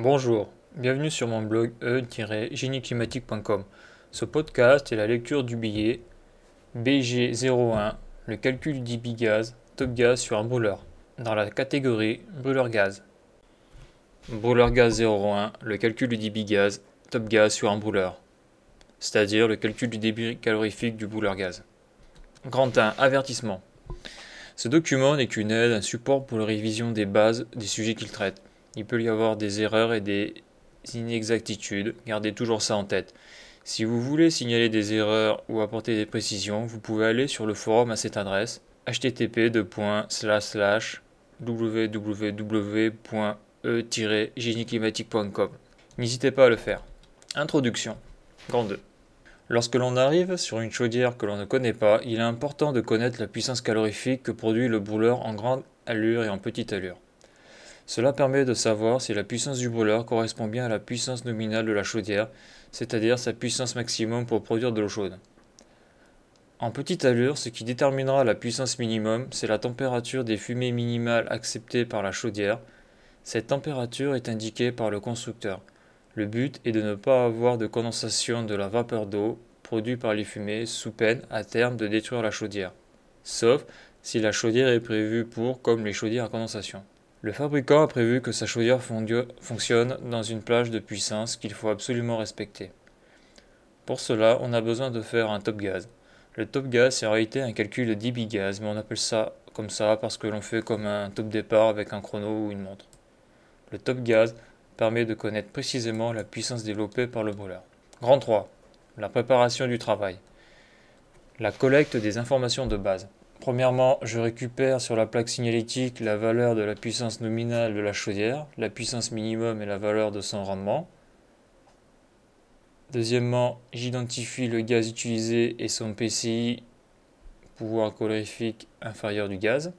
Bonjour, bienvenue sur mon blog e-génieclimatique.com. Ce podcast est la lecture du billet BG01, le calcul d'IBI gaz, top gaz sur un brûleur, dans la catégorie brûleur gaz. Brûleur gaz 01, le calcul du débit gaz, top gaz sur un brûleur, c'est-à-dire le calcul du débit calorifique du brûleur gaz. Grand 1, avertissement. Ce document n'est qu'une aide, un support pour la révision des bases des sujets qu'il traite. Il peut y avoir des erreurs et des inexactitudes, gardez toujours ça en tête. Si vous voulez signaler des erreurs ou apporter des précisions, vous pouvez aller sur le forum à cette adresse http www.e-génieclimatique.com. N'hésitez pas à le faire. Introduction. Grand 2. Lorsque l'on arrive sur une chaudière que l'on ne connaît pas, il est important de connaître la puissance calorifique que produit le brûleur en grande allure et en petite allure. Cela permet de savoir si la puissance du brûleur correspond bien à la puissance nominale de la chaudière, c'est-à-dire sa puissance maximum pour produire de l'eau chaude. En petite allure, ce qui déterminera la puissance minimum, c'est la température des fumées minimales acceptées par la chaudière. Cette température est indiquée par le constructeur. Le but est de ne pas avoir de condensation de la vapeur d'eau produite par les fumées sous peine à terme de détruire la chaudière, sauf si la chaudière est prévue pour comme les chaudières à condensation. Le fabricant a prévu que sa chaudière fonctionne dans une plage de puissance qu'il faut absolument respecter. Pour cela, on a besoin de faire un top gaz. Le top gaz, c'est en réalité un calcul de débit gaz, mais on appelle ça comme ça parce que l'on fait comme un top départ avec un chrono ou une montre. Le top gaz permet de connaître précisément la puissance développée par le brûleur. Grand 3. La préparation du travail. La collecte des informations de base. Premièrement, je récupère sur la plaque signalétique la valeur de la puissance nominale de la chaudière, la puissance minimum et la valeur de son rendement. Deuxièmement, j'identifie le gaz utilisé et son PCI, pouvoir calorifique inférieur du gaz.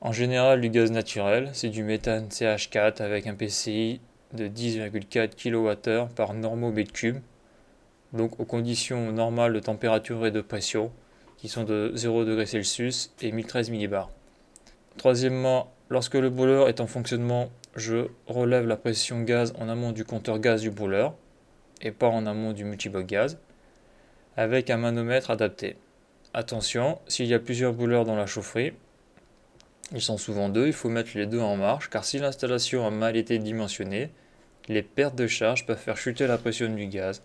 En général, du gaz naturel, c'est du méthane CH4 avec un PCI de 10,4 kWh par normaux mètre cube, donc aux conditions normales de température et de pression qui sont de 0 Celsius et 1013 millibars. Troisièmement, lorsque le brûleur est en fonctionnement, je relève la pression gaz en amont du compteur gaz du brûleur et pas en amont du multibloc gaz avec un manomètre adapté. Attention, s'il y a plusieurs brûleurs dans la chaufferie, ils sont souvent deux, il faut mettre les deux en marche car si l'installation a mal été dimensionnée, les pertes de charge peuvent faire chuter la pression du gaz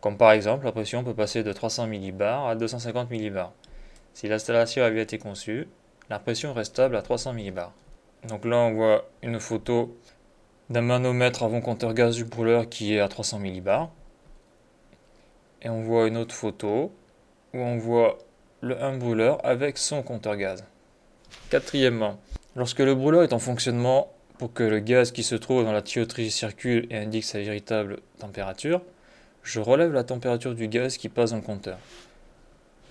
comme par exemple, la pression peut passer de 300 millibars à 250 millibars. Si l'installation avait été conçue, la pression reste stable à 300 millibars. Donc là, on voit une photo d'un manomètre avant compteur gaz du brûleur qui est à 300 millibars. Et on voit une autre photo où on voit le, un brûleur avec son compteur gaz. Quatrièmement, lorsque le brûleur est en fonctionnement pour que le gaz qui se trouve dans la tuyauterie circule et indique sa véritable température, je relève la température du gaz qui passe dans le compteur.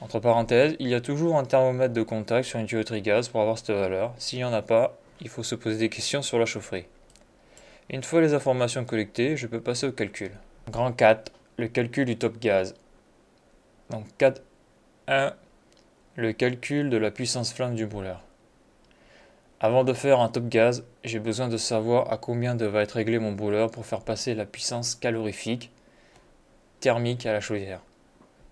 Entre parenthèses, il y a toujours un thermomètre de contact sur une tuyauterie gaz pour avoir cette valeur. S'il n'y en a pas, il faut se poser des questions sur la chaufferie. Une fois les informations collectées, je peux passer au calcul. Grand 4, le calcul du top gaz. Donc 4, 1, le calcul de la puissance flamme du brûleur. Avant de faire un top gaz, j'ai besoin de savoir à combien devrait être réglé mon brûleur pour faire passer la puissance calorifique thermique à la chaudière.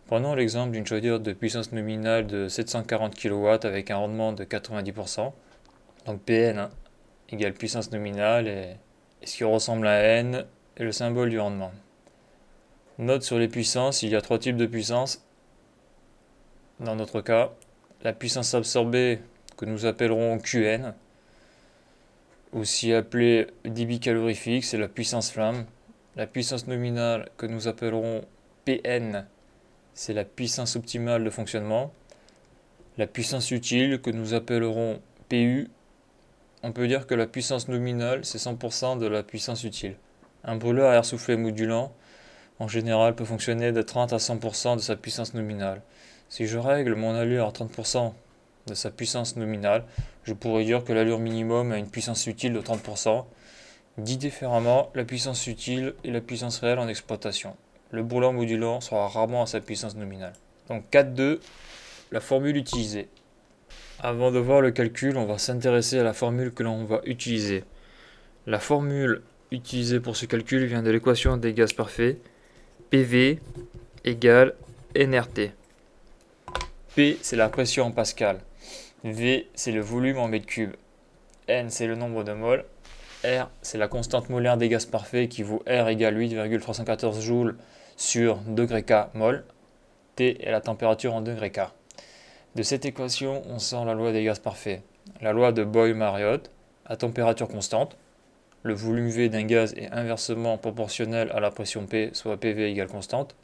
Prenons l'exemple d'une chaudière de puissance nominale de 740 kW avec un rendement de 90%. Donc PN hein, égale puissance nominale et, ce qui ressemble à N est le symbole du rendement. Note sur les puissances, il y a trois types de puissance. Dans notre cas, la puissance absorbée que nous appellerons QN, aussi appelée débit calorifique, c'est la puissance flamme. La puissance nominale que nous appellerons Pn, c'est la puissance optimale de fonctionnement. La puissance utile que nous appellerons Pu, on peut dire que la puissance nominale, c'est 100% de la puissance utile. Un brûleur à air soufflé modulant, en général, peut fonctionner de 30 à 100% de sa puissance nominale. Si je règle mon allure à 30% de sa puissance nominale, je pourrais dire que l'allure minimum a une puissance utile de 30%, Dit différemment, la puissance utile est la puissance réelle en exploitation. Le brûleur modulant sera rarement à sa puissance nominale. Donc 4.2, la formule utilisée. Avant de voir le calcul, on va s'intéresser à la formule que l'on va utiliser. La formule utilisée pour ce calcul vient de l'équation des gaz parfaits. PV égale NRT. P, c'est la pression en pascal. V, c'est le volume en mètre cube. N, c'est le nombre de moles. R, c'est la constante molaire des gaz parfaits qui vaut R égale 8,314 joules sur degré K mol. T est la température en degré K. De cette équation, on sort la loi des gaz parfaits. La loi de Boyle-Mariotte, à température constante, le volume V d'un gaz est inversement proportionnel à la pression P, soit PV égale constante.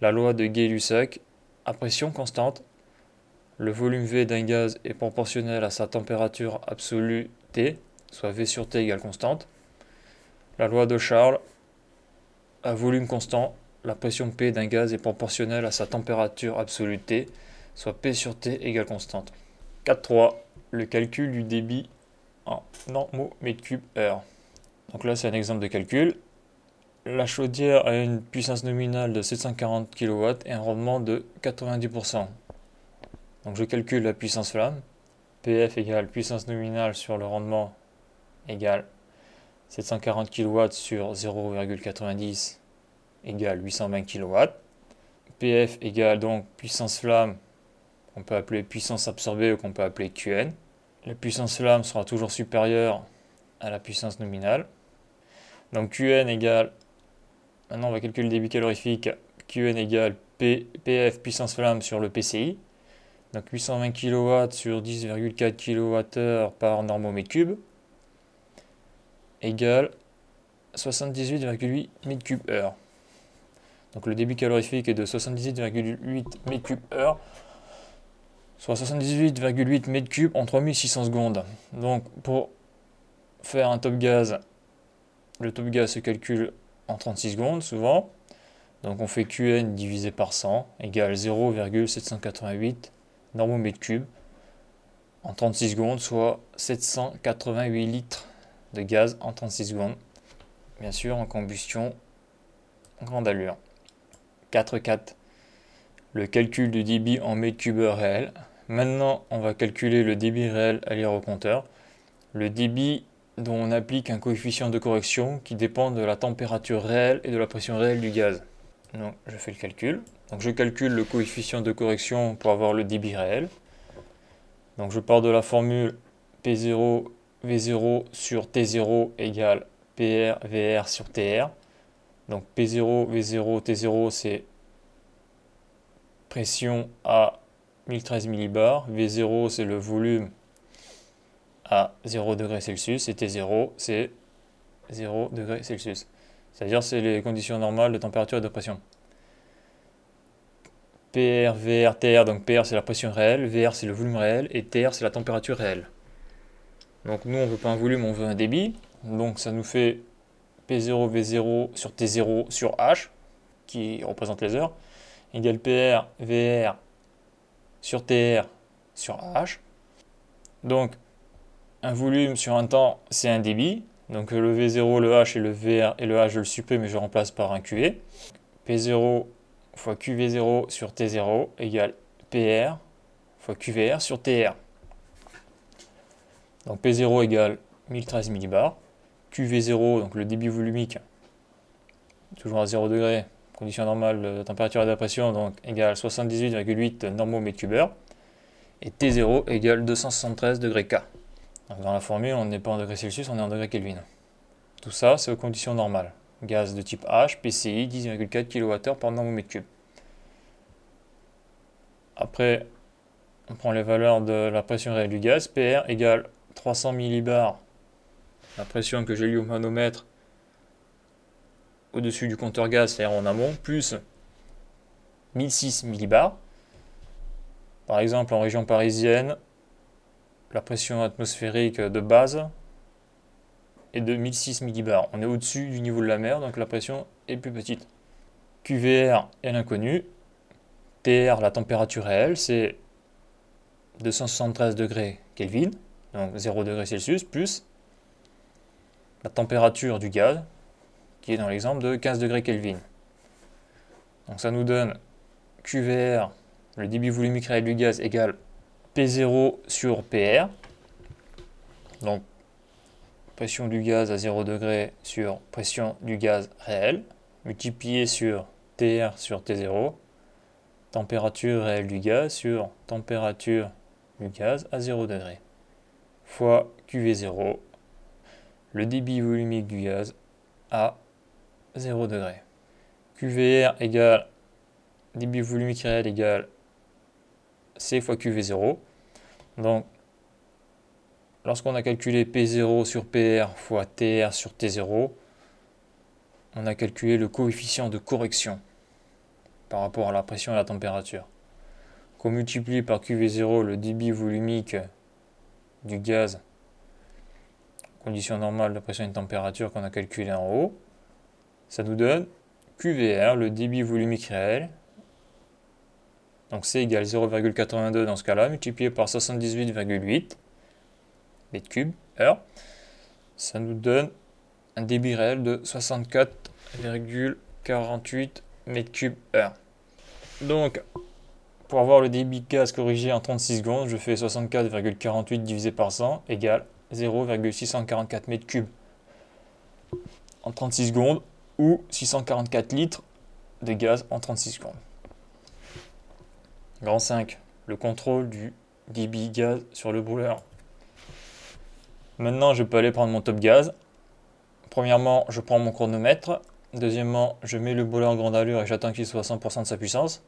La loi de Gay-Lussac, à pression constante, le volume V d'un gaz est proportionnel à sa température absolue T, soit V sur T égale constante. La loi de Charles, à volume constant, la pression P d'un gaz est proportionnelle à sa température absolue T, soit P sur T égale constante. 4.3. Le calcul du débit en normaux mètres cubes heure. Donc là, c'est un exemple de calcul. La chaudière a une puissance nominale de 740 kW et un rendement de 90%. Donc je calcule la puissance flamme. PF égale puissance nominale sur le rendement égale 740 kW sur 0,90 égale 820 kW. PF égale donc puissance flamme qu'on peut appeler puissance absorbée ou qu'on peut appeler QN. La puissance flamme sera toujours supérieure à la puissance nominale. Donc QN égale, maintenant on va calculer le débit calorifique, QN égale PF puissance flamme sur le PCI. Donc 820 kW sur 10,4 kWh par normomètre cube égale 78,8 m3 Donc le débit calorifique est de 78,8 m3 heure, soit 78,8 m3 en 3600 secondes. Donc pour faire un top gaz, le top gaz se calcule en 36 secondes souvent. Donc on fait Qn divisé par 100 égale 0,788 normomètre cube en 36 secondes, soit 788 litres de gaz en 36 secondes. Bien sûr, en combustion grande allure. 4.4. Le calcul du débit en mètre cube réel. Maintenant, on va calculer le débit réel à lire au compteur. Le débit dont on applique un coefficient de correction qui dépend de la température réelle et de la pression réelle du gaz. Donc, je fais le calcul. Donc je calcule le coefficient de correction pour avoir le débit réel. Donc je pars de la formule P0 V0 sur T0 égale PR VR sur TR. Donc P0 V0 T0 c'est pression à 1013 millibars, V0 c'est le volume à 0 degré Celsius et T0 c'est 0 degré Celsius. C'est-à-dire c'est les conditions normales de température et de pression. PR, VR, TR, donc PR c'est la pression réelle, VR c'est le volume réel et TR c'est la température réelle. Donc nous on veut pas un volume, on veut un débit. Donc ça nous fait P0, V0 sur T0 sur H, qui représente les heures, égale PR, VR sur TR sur H. Donc un volume sur un temps c'est un débit. Donc le V0, le H et le VR et le H je le supprime mais je remplace par un QV. P0 fois QV0 sur T0 égale PR fois QVR sur TR. Donc P0 égale 1013 millibars. QV0, donc le débit volumique, toujours à 0 degré, condition normale de température et de pression, donc égale 78,8 normaux mètres cube Et T0 égale 273 degrés K. dans la formule, on n'est pas en degrés Celsius, on est en degrés Kelvin. Tout ça, c'est aux conditions normales gaz de type H, PCI, 10,4 kWh par normomètre cube. Après, on prend les valeurs de la pression réelle du gaz, PR égale 300 millibars, la pression que j'ai lu au manomètre au-dessus du compteur gaz, c'est-à-dire en amont, plus 1006 millibars. Par exemple, en région parisienne, la pression atmosphérique de base de 1006 millibars. On est au-dessus du niveau de la mer, donc la pression est plus petite. QVR est l'inconnu. TR, la température réelle, c'est 273 degrés Kelvin, donc 0 degrés Celsius, plus la température du gaz, qui est dans l'exemple de 15 degrés Kelvin. Donc ça nous donne QVR, le débit volumique réel du gaz, égale P0 sur PR. Donc pression du gaz à 0 degré sur pression du gaz réel, multiplié sur TR sur T0, température réelle du gaz sur température du gaz à 0 degré, fois QV0, le débit volumique du gaz à 0 degré. QVR égale débit volumique réel égale C fois QV0. Donc, lorsqu'on a calculé P0 sur PR fois TR sur T0, on a calculé le coefficient de correction par rapport à la pression et la température. Qu'on multiplie par QV0 le débit volumique du gaz, condition normale de pression et de température qu'on a calculé en haut, ça nous donne QVR, le débit volumique réel. Donc C égale 0,82 dans ce cas-là, multiplié par 78,8 mètres cubes heure. Ça nous donne un débit réel de 64,48 mètres cubes heure. Donc, pour avoir le débit gaz corrigé en 36 secondes, je fais 64,48 divisé par 100 égale 0,644 mètres cubes en 36 secondes ou 644 litres de gaz en 36 secondes. Grand 5. Le contrôle du débit gaz sur le brûleur. Maintenant, je peux aller prendre mon top gaz. Premièrement, je prends mon chronomètre. Deuxièmement, je mets le brûleur en grande allure et j'attends qu'il soit à 100% de sa puissance.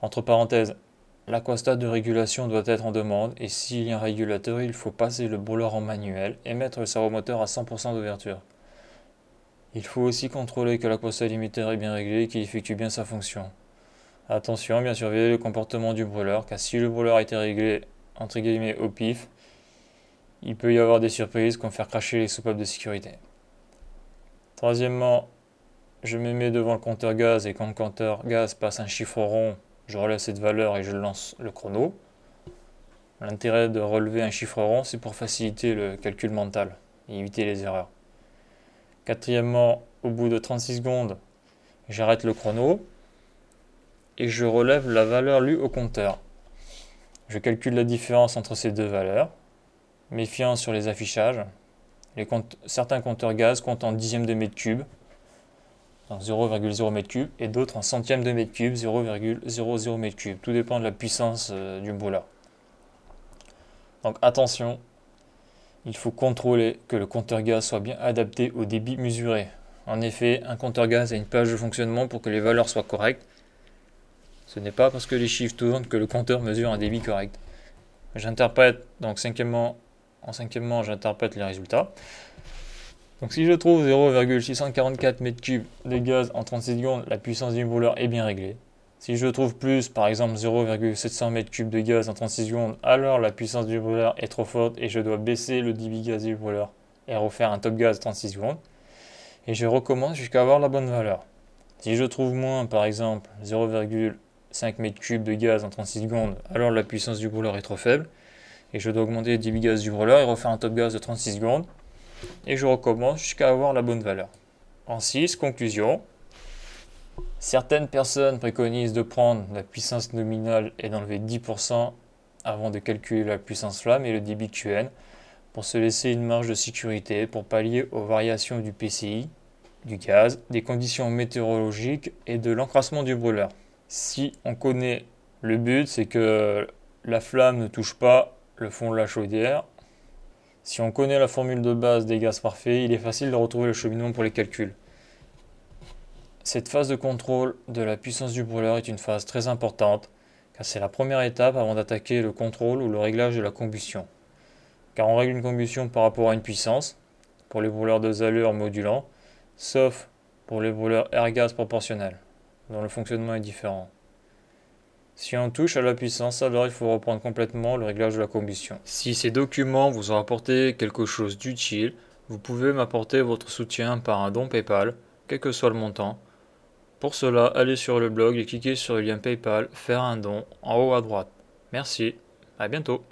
Entre parenthèses, l'aquastat de régulation doit être en demande et s'il y a un régulateur, il faut passer le brûleur en manuel et mettre le servomoteur à 100% d'ouverture. Il faut aussi contrôler que l'aquastat limiteur est bien réglé et qu'il effectue bien sa fonction. Attention, bien surveiller le comportement du brûleur, car si le brûleur a été réglé entre guillemets au pif, il peut y avoir des surprises comme faire cracher les soupapes de sécurité. Troisièmement, je me mets devant le compteur gaz et quand le compteur gaz passe un chiffre rond, je relève cette valeur et je lance le chrono. L'intérêt de relever un chiffre rond, c'est pour faciliter le calcul mental et éviter les erreurs. Quatrièmement, au bout de 36 secondes, j'arrête le chrono et je relève la valeur lue au compteur. Je calcule la différence entre ces deux valeurs, méfiant sur les affichages. certains compteurs gaz comptent en dixième de mètre cube, 0,0 mètre cube, et d'autres en centième de mètre cube, 0,00 mètre cube. Tout dépend de la puissance euh, du brûleur. Donc attention, il faut contrôler que le compteur gaz soit bien adapté au débit mesuré. En effet, un compteur gaz a une page de fonctionnement pour que les valeurs soient correctes. Ce n'est pas parce que les chiffres tournent que le compteur mesure un débit correct. J'interprète, donc cinquièmement, en cinquièmement, j'interprète les résultats. Donc si je trouve 0,644 m3 de gaz en 36 secondes, la puissance du brûleur est bien réglée. Si je trouve plus, par exemple 0,700 m3 de gaz en 36 secondes, alors la puissance du brûleur est trop forte et je dois baisser le débit gaz du brûleur et refaire un top gaz 36 secondes. Et je recommence jusqu'à avoir la bonne valeur. Si je trouve moins, par exemple 0,5 m3 de gaz en 36 secondes, alors la puissance du brûleur est trop faible et je dois augmenter le débit gaz du brûleur et refaire un top gaz de 36 secondes et je recommence jusqu'à avoir la bonne valeur. En 6, conclusion. Certaines personnes préconisent de prendre la puissance nominale et d'enlever 10% avant de calculer la puissance flamme et le débit QN pour se laisser une marge de sécurité pour pallier aux variations du PCI, du gaz, des conditions météorologiques et de l'encrassement du brûleur. Si on connaît le but, c'est que la flamme ne touche pas le fond de la chaudière si on connaît la formule de base des gaz parfaits, il est facile de retrouver le cheminement pour les calculs. Cette phase de contrôle de la puissance du brûleur est une phase très importante, car c'est la première étape avant d'attaquer le contrôle ou le réglage de la combustion. Car on règle une combustion par rapport à une puissance, pour les brûleurs de allure modulants, sauf pour les brûleurs air-gaz proportionnels, dont le fonctionnement est différent. Si on touche à la puissance, alors il faut reprendre complètement le réglage de la combustion. Si ces documents vous ont apporté quelque chose d'utile, vous pouvez m'apporter votre soutien par un don PayPal, quel que soit le montant. Pour cela, allez sur le blog et cliquez sur le lien PayPal Faire un don en haut à droite. Merci, à bientôt.